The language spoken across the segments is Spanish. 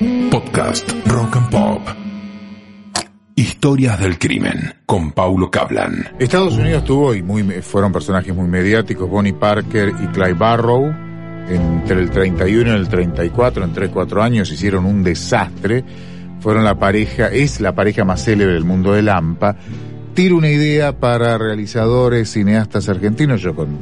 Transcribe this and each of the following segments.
Podcast Rock and Pop. Historias del crimen con Paulo Cablan. Estados Unidos tuvo y muy fueron personajes muy mediáticos, Bonnie Parker y Clyde Barrow. Entre el 31 y el 34, en 3-4 años, hicieron un desastre. Fueron la pareja, es la pareja más célebre del mundo de Lampa. Tiro una idea para realizadores, cineastas argentinos. Yo con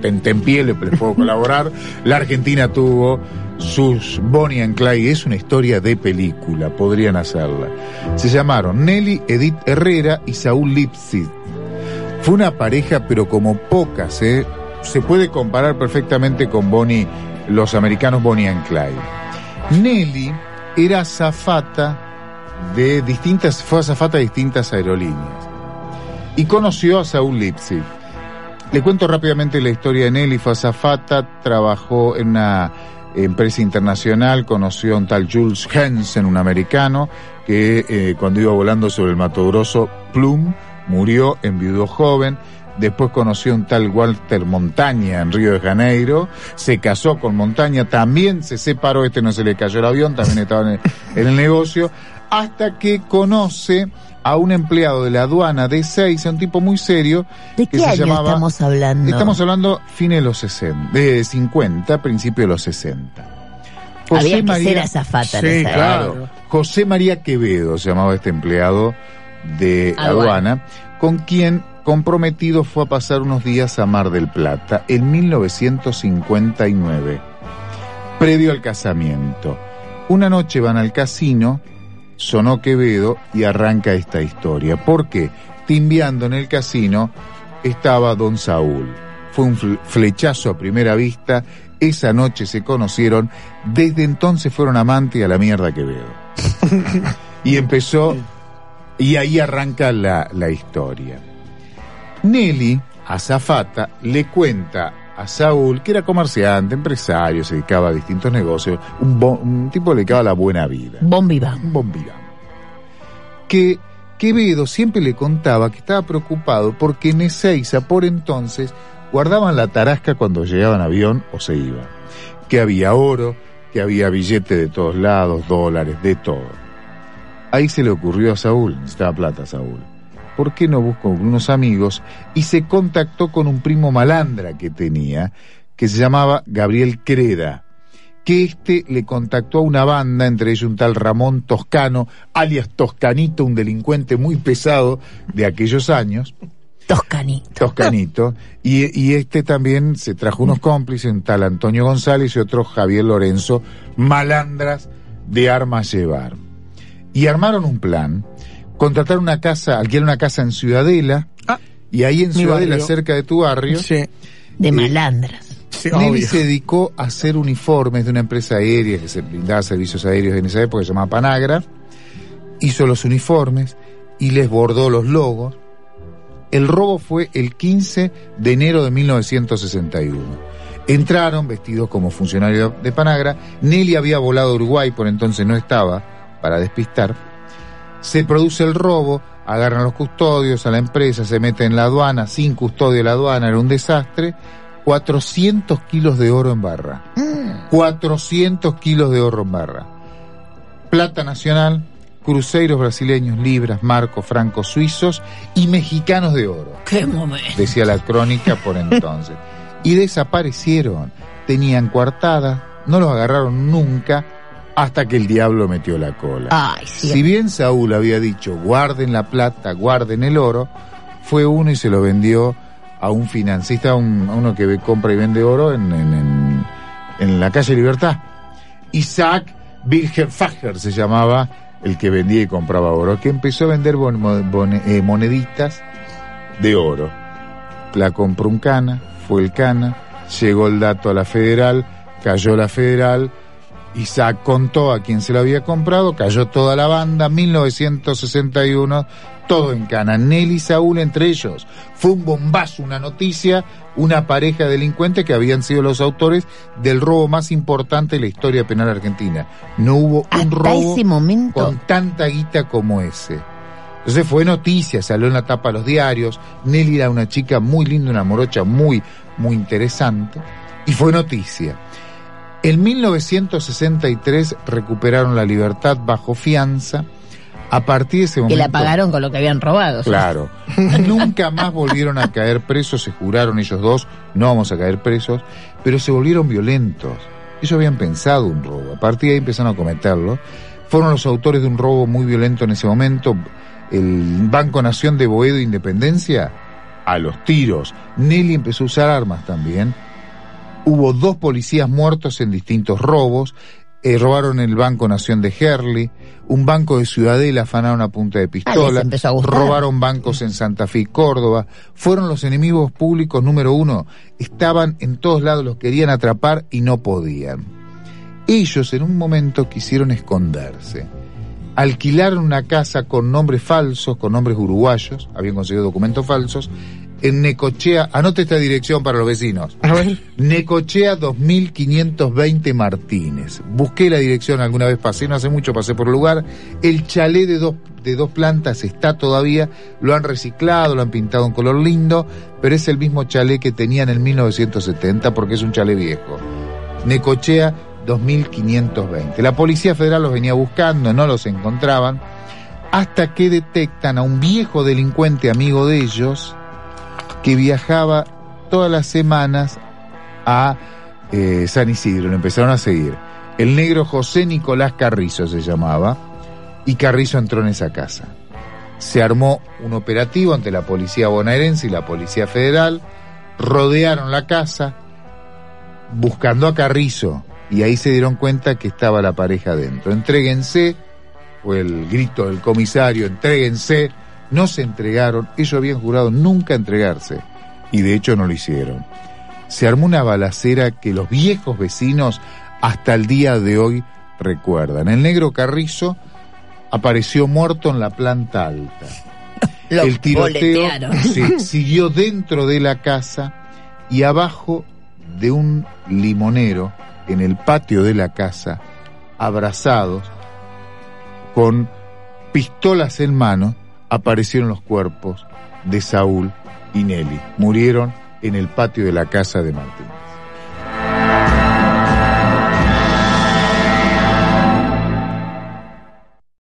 tentempié le puedo colaborar. La Argentina tuvo sus Bonnie and Clyde, es una historia de película, podrían hacerla. Se llamaron Nelly Edith Herrera y Saúl Lipsit. Fue una pareja, pero como pocas, ¿eh? Se puede comparar perfectamente con Bonnie, los americanos Bonnie and Clyde. Nelly era azafata de distintas, fue azafata de distintas aerolíneas. Y conoció a Saúl Lipsit. Le cuento rápidamente la historia de Nelly, fue azafata, trabajó en una empresa internacional, conoció a un tal Jules Hensen, un americano, que eh, cuando iba volando sobre el Mato Grosso, Plum, murió, enviudó joven. Después conoció a un tal Walter Montaña en Río de Janeiro, se casó con Montaña, también se separó, este no se le cayó el avión, también estaba en el, negocio, hasta que conoce a un empleado de la aduana de Seis, un tipo muy serio. ¿De qué año estamos hablando? Estamos hablando fines de los 60, de 50, principio de los 60. José Había que María, ser sí, claro. José María Quevedo se llamaba este empleado de aduana, con quien comprometido fue a pasar unos días a Mar del Plata en 1959, previo al casamiento. Una noche van al casino sonó Quevedo y arranca esta historia. ¿Por qué? Timbiando en el casino estaba don Saúl. Fue un flechazo a primera vista, esa noche se conocieron, desde entonces fueron amantes a la mierda Quevedo. y empezó, y ahí arranca la, la historia. Nelly, azafata, le cuenta a Saúl, que era comerciante, empresario, se dedicaba a distintos negocios, un, tipo que le dedicaba la buena vida. Bon vivant. Un bon vivant. Que Quevedo siempre le contaba que estaba preocupado porque en Ezeiza, por entonces, guardaban la tarasca cuando llegaban avión o se iban. Que había oro, que había billetes de todos lados, dólares, de todo. Ahí se le ocurrió a Saúl, necesitaba plata Saúl ¿por qué no buscó unos amigos? Y se contactó con un primo malandra que tenía, que se llamaba Gabriel Creda, que éste le contactó a una banda, entre ellos un tal Ramón Toscano, alias Toscanito, un delincuente muy pesado de aquellos años. Toscanito. Toscanito. Y, y este también se trajo unos cómplices, un tal Antonio González y otro Javier Lorenzo, malandras de armas llevar. Y armaron un plan contratar una casa, alquilar una casa en Ciudadela, ah, y ahí en Ciudadela, cerca de tu barrio, de eh, malandras. Nelly se dedicó a hacer uniformes de una empresa aérea que se brindaba servicios aéreos en esa época, que se llamaba Panagra, hizo los uniformes y les bordó los logos. El robo fue el 15 de enero de 1961. Entraron vestidos como funcionarios de Panagra. Nelly había volado a Uruguay, por entonces no estaba, para despistar se produce el robo, agarran los custodios a la empresa, se mete en la aduana, sin custodio de la aduana, era un desastre. 400 kilos de oro en barra. 400 kilos de oro en barra. Plata nacional, cruceros brasileños, libras, marcos, francos suizos y mexicanos de oro. ¡Qué momento! Decía la crónica por entonces. y desaparecieron. Tenían coartada, no los agarraron nunca hasta que el diablo metió la cola. si bien Saúl había dicho guarden la plata, guarden el oro, fue uno y se lo vendió a un financista, a, uno que compra y vende oro en, la calle Libertad. Isaac Wilhelm se llamaba el que vendía y compraba oro, que empezó a vender eh, moneditas de oro. La compró un cana, fue el cana, llegó el dato a la federal, cayó la federal, Isaac contó a quien se lo había comprado, cayó toda la banda, 1961, todo en Cana, Nelly y Saúl entre ellos. Fue un bombazo, una noticia, una pareja de delincuentes que habían sido los autores del robo más importante de la historia penal argentina. No hubo un robo con tanta guita como ese. Entonces fue noticia, salió en la tapa de los diarios. Nelly era una chica muy linda, una morocha muy, muy interesante. Y fue noticia. En 1963 recuperaron la libertad bajo fianza. A partir de ese momento. Que la pagaron con lo que habían robado. Claro. Nunca más volvieron a caer presos, se juraron ellos dos, no vamos a caer presos, pero se volvieron violentos. Ellos habían pensado un robo. A partir de ahí empezaron a cometerlo. Fueron los autores de un robo muy violento en ese momento. El Banco Nación de Boedo Independencia, a los tiros. Nelly empezó a usar armas también Hubo dos policías muertos en distintos robos. Eh, robaron el Banco Nación de Herley, un banco de Ciudadela afanaron a punta de pistola, robaron bancos en Santa Fe y Córdoba, fueron los enemigos públicos número uno, estaban en todos lados, los querían atrapar y no podían. Ellos en un momento quisieron esconderse. Alquilaron una casa con nombres falsos, con nombres uruguayos, habían conseguido documentos falsos, en Necochea, anote esta dirección para los vecinos. A ver. Necochea 2520 Martínez. Busqué la dirección alguna vez, pasé, no hace mucho pasé por el lugar. El chalet de dos, de dos plantas está todavía, lo han reciclado, lo han pintado en color lindo, pero es el mismo chalet que tenían en 1970 porque es un chalet viejo. Necochea 2520. La Policía Federal los venía buscando, no los encontraban, hasta que detectan a un viejo delincuente amigo de ellos, que viajaba todas las semanas a eh, San Isidro, lo empezaron a seguir. El negro José Nicolás Carrizo se llamaba, y Carrizo entró en esa casa. Se armó un operativo ante la policía bonaerense y la policía federal, rodearon la casa buscando a Carrizo y ahí se dieron cuenta que estaba la pareja dentro. Entréguense, fue el grito del comisario, entréguense, no se entregaron, ellos habían jurado nunca entregarse, y de hecho no lo hicieron. Se armó una balacera que los viejos vecinos hasta el día de hoy recuerdan. El negro Carrizo apareció muerto en la planta alta. el tiroteo siguió dentro de la casa y abajo de un limonero en el patio de la casa, abrazados, con pistolas en mano, aparecieron los cuerpos de Saúl y Nelly. Murieron en el patio de la casa de Martín.